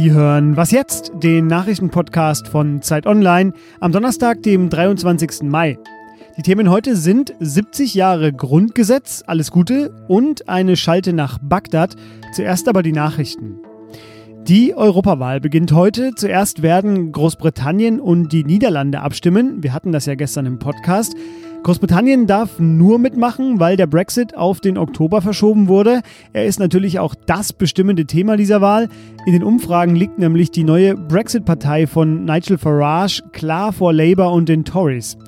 Sie hören Was jetzt? Den Nachrichtenpodcast von Zeit Online am Donnerstag, dem 23. Mai. Die Themen heute sind 70 Jahre Grundgesetz, alles Gute und eine Schalte nach Bagdad. Zuerst aber die Nachrichten. Die Europawahl beginnt heute. Zuerst werden Großbritannien und die Niederlande abstimmen. Wir hatten das ja gestern im Podcast. Großbritannien darf nur mitmachen, weil der Brexit auf den Oktober verschoben wurde. Er ist natürlich auch das bestimmende Thema dieser Wahl. In den Umfragen liegt nämlich die neue Brexit-Partei von Nigel Farage klar vor Labour und den Tories.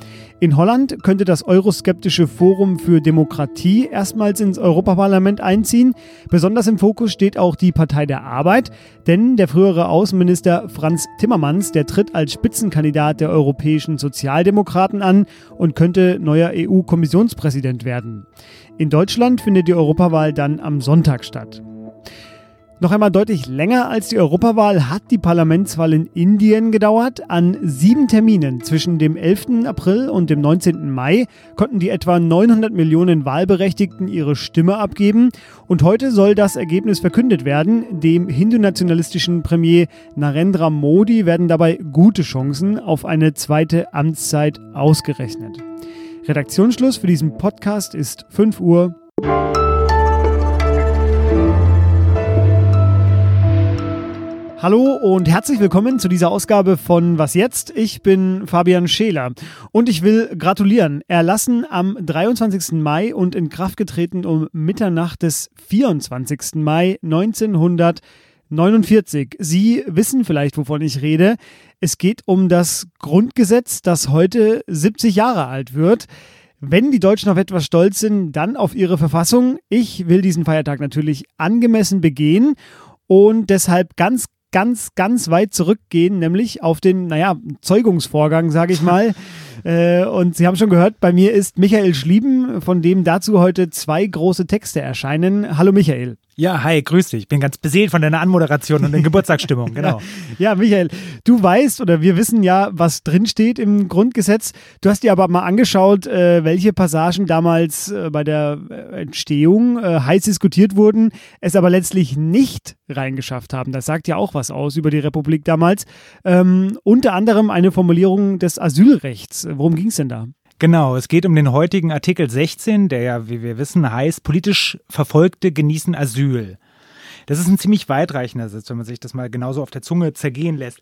In Holland könnte das euroskeptische Forum für Demokratie erstmals ins Europaparlament einziehen. Besonders im Fokus steht auch die Partei der Arbeit, denn der frühere Außenminister Franz Timmermans, der tritt als Spitzenkandidat der europäischen Sozialdemokraten an und könnte neuer EU-Kommissionspräsident werden. In Deutschland findet die Europawahl dann am Sonntag statt. Noch einmal deutlich länger als die Europawahl hat die Parlamentswahl in Indien gedauert. An sieben Terminen zwischen dem 11. April und dem 19. Mai konnten die etwa 900 Millionen Wahlberechtigten ihre Stimme abgeben. Und heute soll das Ergebnis verkündet werden. Dem hindu-nationalistischen Premier Narendra Modi werden dabei gute Chancen auf eine zweite Amtszeit ausgerechnet. Redaktionsschluss für diesen Podcast ist 5 Uhr. Hallo und herzlich willkommen zu dieser Ausgabe von Was jetzt? Ich bin Fabian Scheler und ich will gratulieren. Erlassen am 23. Mai und in Kraft getreten um Mitternacht des 24. Mai 1949. Sie wissen vielleicht, wovon ich rede. Es geht um das Grundgesetz, das heute 70 Jahre alt wird. Wenn die Deutschen auf etwas stolz sind, dann auf ihre Verfassung. Ich will diesen Feiertag natürlich angemessen begehen und deshalb ganz ganz, ganz weit zurückgehen, nämlich auf den, naja, Zeugungsvorgang, sage ich mal. äh, und Sie haben schon gehört, bei mir ist Michael Schlieben, von dem dazu heute zwei große Texte erscheinen. Hallo Michael. Ja, hi, grüß dich. Ich bin ganz beseelt von deiner Anmoderation und der Geburtstagsstimmung, genau. ja, Michael, du weißt oder wir wissen ja, was drinsteht im Grundgesetz. Du hast dir aber mal angeschaut, äh, welche Passagen damals äh, bei der äh, Entstehung äh, heiß diskutiert wurden, es aber letztlich nicht reingeschafft haben. Das sagt ja auch was aus über die Republik damals. Ähm, unter anderem eine Formulierung des Asylrechts. Worum ging es denn da? Genau, es geht um den heutigen Artikel 16, der ja, wie wir wissen, heißt, politisch Verfolgte genießen Asyl. Das ist ein ziemlich weitreichender Satz, wenn man sich das mal genauso auf der Zunge zergehen lässt.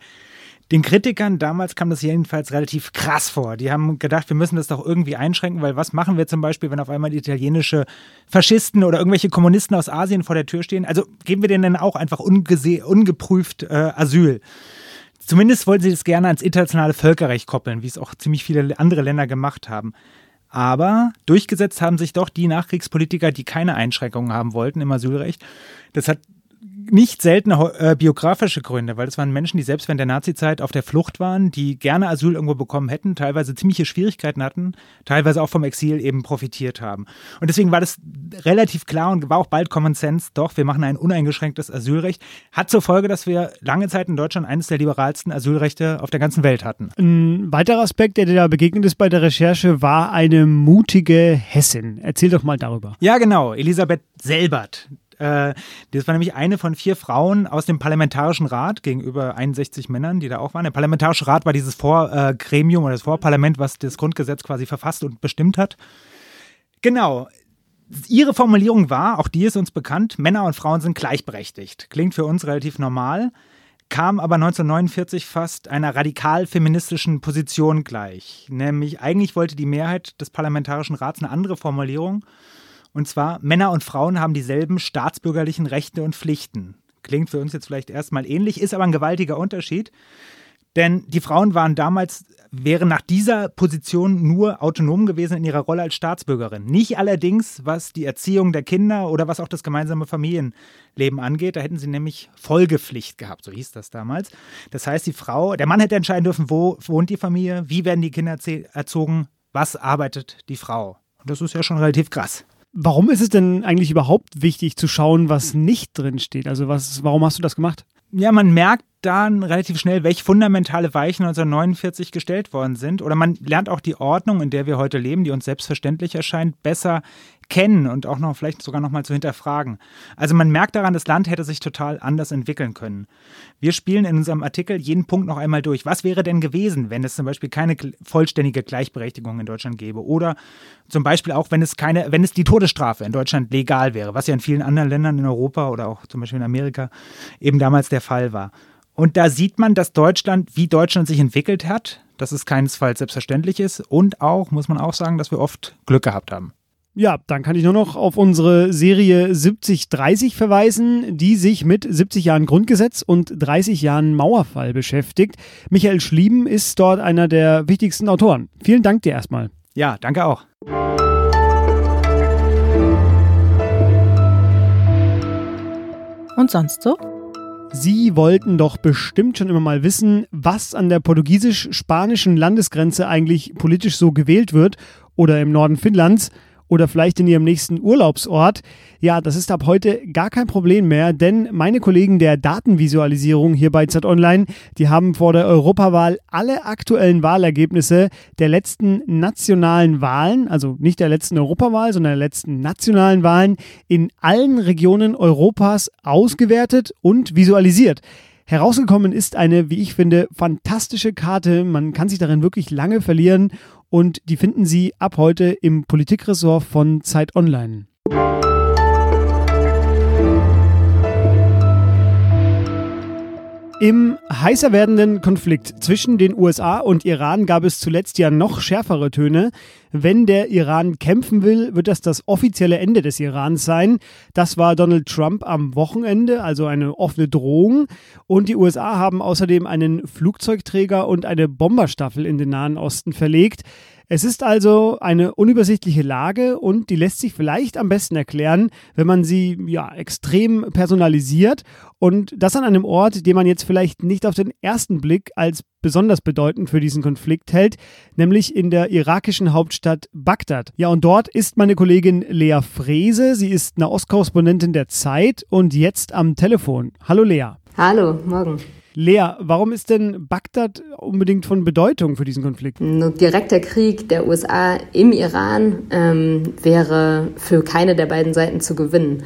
Den Kritikern damals kam das jedenfalls relativ krass vor. Die haben gedacht, wir müssen das doch irgendwie einschränken, weil was machen wir zum Beispiel, wenn auf einmal italienische Faschisten oder irgendwelche Kommunisten aus Asien vor der Tür stehen? Also geben wir denen dann auch einfach ungeprüft äh, Asyl. Zumindest wollten sie das gerne ans internationale Völkerrecht koppeln, wie es auch ziemlich viele andere Länder gemacht haben. Aber durchgesetzt haben sich doch die Nachkriegspolitiker, die keine Einschränkungen haben wollten im Asylrecht. Das hat nicht selten äh, biografische Gründe, weil das waren Menschen, die selbst während der Nazizeit auf der Flucht waren, die gerne Asyl irgendwo bekommen hätten, teilweise ziemliche Schwierigkeiten hatten, teilweise auch vom Exil eben profitiert haben. Und deswegen war das relativ klar und war auch bald Common Sense, doch, wir machen ein uneingeschränktes Asylrecht. Hat zur Folge, dass wir lange Zeit in Deutschland eines der liberalsten Asylrechte auf der ganzen Welt hatten. Ein weiterer Aspekt, der dir da begegnet ist bei der Recherche, war eine mutige Hessin. Erzähl doch mal darüber. Ja, genau. Elisabeth Selbert. Äh, das war nämlich eine von vier Frauen aus dem Parlamentarischen Rat gegenüber 61 Männern, die da auch waren. Der Parlamentarische Rat war dieses Vorgremium oder das Vorparlament, was das Grundgesetz quasi verfasst und bestimmt hat. Genau. Ihre Formulierung war, auch die ist uns bekannt, Männer und Frauen sind gleichberechtigt. Klingt für uns relativ normal, kam aber 1949 fast einer radikal feministischen Position gleich. Nämlich eigentlich wollte die Mehrheit des Parlamentarischen Rats eine andere Formulierung und zwar, Männer und Frauen haben dieselben staatsbürgerlichen Rechte und Pflichten. Klingt für uns jetzt vielleicht erstmal ähnlich, ist aber ein gewaltiger Unterschied. Denn die Frauen waren damals, wären nach dieser Position nur autonom gewesen in ihrer Rolle als Staatsbürgerin. Nicht allerdings, was die Erziehung der Kinder oder was auch das gemeinsame Familienleben angeht. Da hätten sie nämlich Folgepflicht gehabt, so hieß das damals. Das heißt, die Frau, der Mann hätte entscheiden dürfen, wo wohnt die Familie, wie werden die Kinder erzogen, was arbeitet die Frau. Und das ist ja schon relativ krass. Warum ist es denn eigentlich überhaupt wichtig zu schauen, was nicht drin steht? Also was, warum hast du das gemacht? Ja, man merkt dann relativ schnell, welche fundamentale Weichen 1949 gestellt worden sind. Oder man lernt auch die Ordnung, in der wir heute leben, die uns selbstverständlich erscheint, besser kennen und auch noch vielleicht sogar noch mal zu hinterfragen. Also man merkt daran, das Land hätte sich total anders entwickeln können. Wir spielen in unserem Artikel jeden Punkt noch einmal durch. Was wäre denn gewesen, wenn es zum Beispiel keine vollständige Gleichberechtigung in Deutschland gäbe? Oder zum Beispiel auch, wenn es keine, wenn es die Todesstrafe in Deutschland legal wäre, was ja in vielen anderen Ländern in Europa oder auch zum Beispiel in Amerika eben damals der Fall war. Und da sieht man, dass Deutschland, wie Deutschland sich entwickelt hat, dass es keinesfalls selbstverständlich ist und auch, muss man auch sagen, dass wir oft Glück gehabt haben. Ja, dann kann ich nur noch auf unsere Serie 7030 verweisen, die sich mit 70 Jahren Grundgesetz und 30 Jahren Mauerfall beschäftigt. Michael Schlieben ist dort einer der wichtigsten Autoren. Vielen Dank dir erstmal. Ja, danke auch. Und sonst so? Sie wollten doch bestimmt schon immer mal wissen, was an der portugiesisch-spanischen Landesgrenze eigentlich politisch so gewählt wird oder im Norden Finnlands oder vielleicht in Ihrem nächsten Urlaubsort. Ja, das ist ab heute gar kein Problem mehr, denn meine Kollegen der Datenvisualisierung hier bei Z Online, die haben vor der Europawahl alle aktuellen Wahlergebnisse der letzten nationalen Wahlen, also nicht der letzten Europawahl, sondern der letzten nationalen Wahlen in allen Regionen Europas ausgewertet und visualisiert. Herausgekommen ist eine, wie ich finde, fantastische Karte. Man kann sich darin wirklich lange verlieren und die finden Sie ab heute im Politikressort von Zeit Online. Im heißer werdenden Konflikt zwischen den USA und Iran gab es zuletzt ja noch schärfere Töne. Wenn der Iran kämpfen will, wird das das offizielle Ende des Irans sein. Das war Donald Trump am Wochenende, also eine offene Drohung. Und die USA haben außerdem einen Flugzeugträger und eine Bomberstaffel in den Nahen Osten verlegt. Es ist also eine unübersichtliche Lage und die lässt sich vielleicht am besten erklären, wenn man sie ja extrem personalisiert und das an einem Ort, den man jetzt vielleicht nicht auf den ersten Blick als besonders bedeutend für diesen Konflikt hält, nämlich in der irakischen Hauptstadt Bagdad. Ja, und dort ist meine Kollegin Lea Frese. Sie ist eine Ostkorrespondentin der Zeit und jetzt am Telefon. Hallo Lea. Hallo, morgen. Lea, warum ist denn Bagdad unbedingt von Bedeutung für diesen Konflikt? Ein direkter Krieg der USA im Iran ähm, wäre für keine der beiden Seiten zu gewinnen.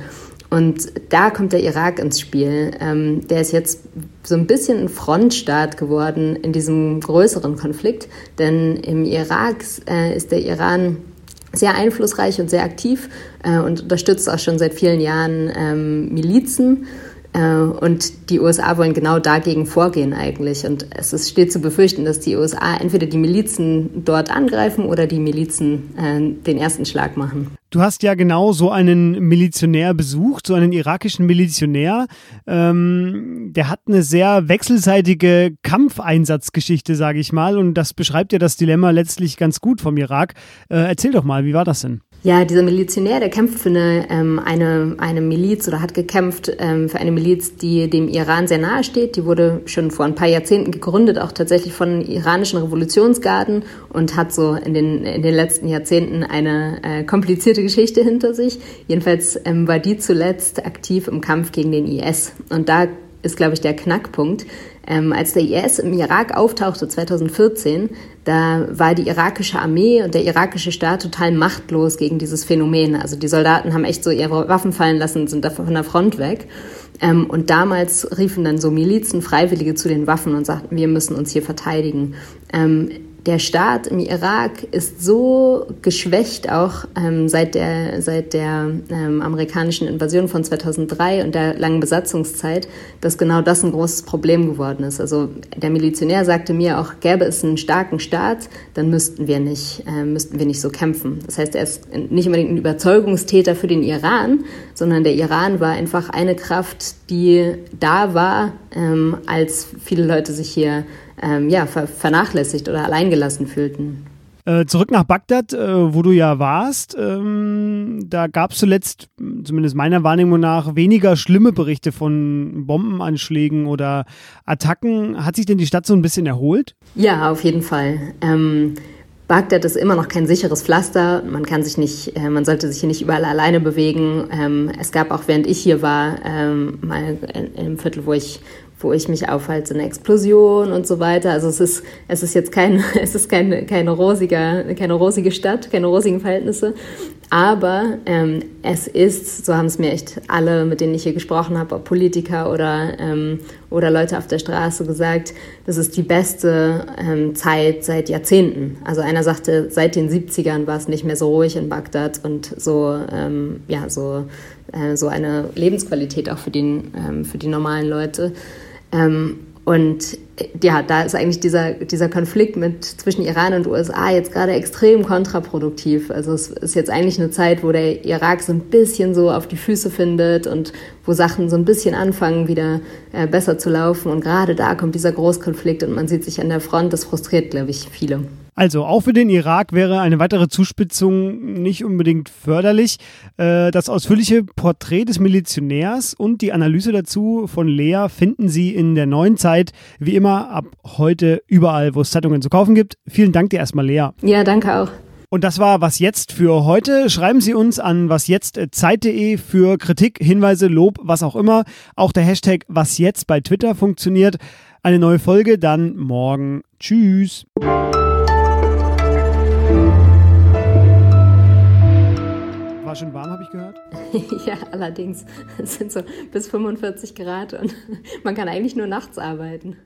Und da kommt der Irak ins Spiel. Ähm, der ist jetzt so ein bisschen ein Frontstaat geworden in diesem größeren Konflikt. Denn im Irak äh, ist der Iran sehr einflussreich und sehr aktiv äh, und unterstützt auch schon seit vielen Jahren ähm, Milizen. Äh, und die USA wollen genau dagegen vorgehen eigentlich. Und es ist, steht zu befürchten, dass die USA entweder die Milizen dort angreifen oder die Milizen äh, den ersten Schlag machen. Du hast ja genau so einen Milizionär besucht, so einen irakischen Milizionär. Ähm, der hat eine sehr wechselseitige Kampfeinsatzgeschichte, sage ich mal. Und das beschreibt ja das Dilemma letztlich ganz gut vom Irak. Äh, erzähl doch mal, wie war das denn? Ja, dieser Milizionär, der kämpft für eine, ähm, eine, eine Miliz oder hat gekämpft ähm, für eine Miliz, die dem Iran sehr nahe steht. Die wurde schon vor ein paar Jahrzehnten gegründet, auch tatsächlich von iranischen Revolutionsgarden und hat so in den, in den letzten Jahrzehnten eine äh, komplizierte Geschichte hinter sich. Jedenfalls ähm, war die zuletzt aktiv im Kampf gegen den IS. Und da ist, glaube ich, der Knackpunkt. Ähm, als der IS im Irak auftauchte 2014, da war die irakische Armee und der irakische Staat total machtlos gegen dieses Phänomen. Also die Soldaten haben echt so ihre Waffen fallen lassen, sind da von der Front weg. Ähm, und damals riefen dann so Milizen, Freiwillige zu den Waffen und sagten, wir müssen uns hier verteidigen. Ähm, der Staat im Irak ist so geschwächt auch ähm, seit der, seit der ähm, amerikanischen Invasion von 2003 und der langen Besatzungszeit, dass genau das ein großes Problem geworden ist. Also der Milizionär sagte mir auch, gäbe es einen starken Staat, dann müssten wir nicht, äh, müssten wir nicht so kämpfen. Das heißt, er ist nicht unbedingt ein Überzeugungstäter für den Iran, sondern der Iran war einfach eine Kraft, die da war, ähm, als viele Leute sich hier ähm, ja, ver vernachlässigt oder alleingelassen fühlten. Äh, zurück nach Bagdad, äh, wo du ja warst. Ähm, da gab es zuletzt, zumindest meiner Wahrnehmung nach, weniger schlimme Berichte von Bombenanschlägen oder Attacken. Hat sich denn die Stadt so ein bisschen erholt? Ja, auf jeden Fall. Ähm, Bagdad ist immer noch kein sicheres Pflaster. Man kann sich nicht, äh, man sollte sich hier nicht überall alleine bewegen. Ähm, es gab auch, während ich hier war, ähm, mal im Viertel, wo ich wo ich mich aufhalte, eine Explosion und so weiter. Also es ist, es ist jetzt kein, es ist keine, keine, rosiger, keine rosige Stadt, keine rosigen Verhältnisse. Aber ähm, es ist, so haben es mir echt alle, mit denen ich hier gesprochen habe, ob Politiker oder, ähm, oder Leute auf der Straße gesagt, das ist die beste ähm, Zeit seit Jahrzehnten. Also einer sagte, seit den 70ern war es nicht mehr so ruhig in Bagdad und so, ähm, ja, so, äh, so eine Lebensqualität auch für, den, ähm, für die normalen Leute. Ähm, und ja, da ist eigentlich dieser, dieser Konflikt mit, zwischen Iran und USA jetzt gerade extrem kontraproduktiv. Also es ist jetzt eigentlich eine Zeit, wo der Irak so ein bisschen so auf die Füße findet und wo Sachen so ein bisschen anfangen, wieder äh, besser zu laufen. Und gerade da kommt dieser Großkonflikt und man sieht sich an der Front. Das frustriert, glaube ich, viele. Also auch für den Irak wäre eine weitere Zuspitzung nicht unbedingt förderlich. Äh, das ausführliche Porträt des Milizionärs und die Analyse dazu von Lea finden Sie in der neuen Zeit, wie immer ab heute überall, wo es Zeitungen zu kaufen gibt. Vielen Dank dir erstmal, Lea. Ja, danke auch. Und das war Was Jetzt für heute. Schreiben Sie uns an wasjetztzeit.de für Kritik, Hinweise, Lob, was auch immer. Auch der Hashtag Was Jetzt bei Twitter funktioniert. Eine neue Folge dann morgen. Tschüss. War schon warm, habe ich gehört? ja, allerdings. Es sind so bis 45 Grad und man kann eigentlich nur nachts arbeiten.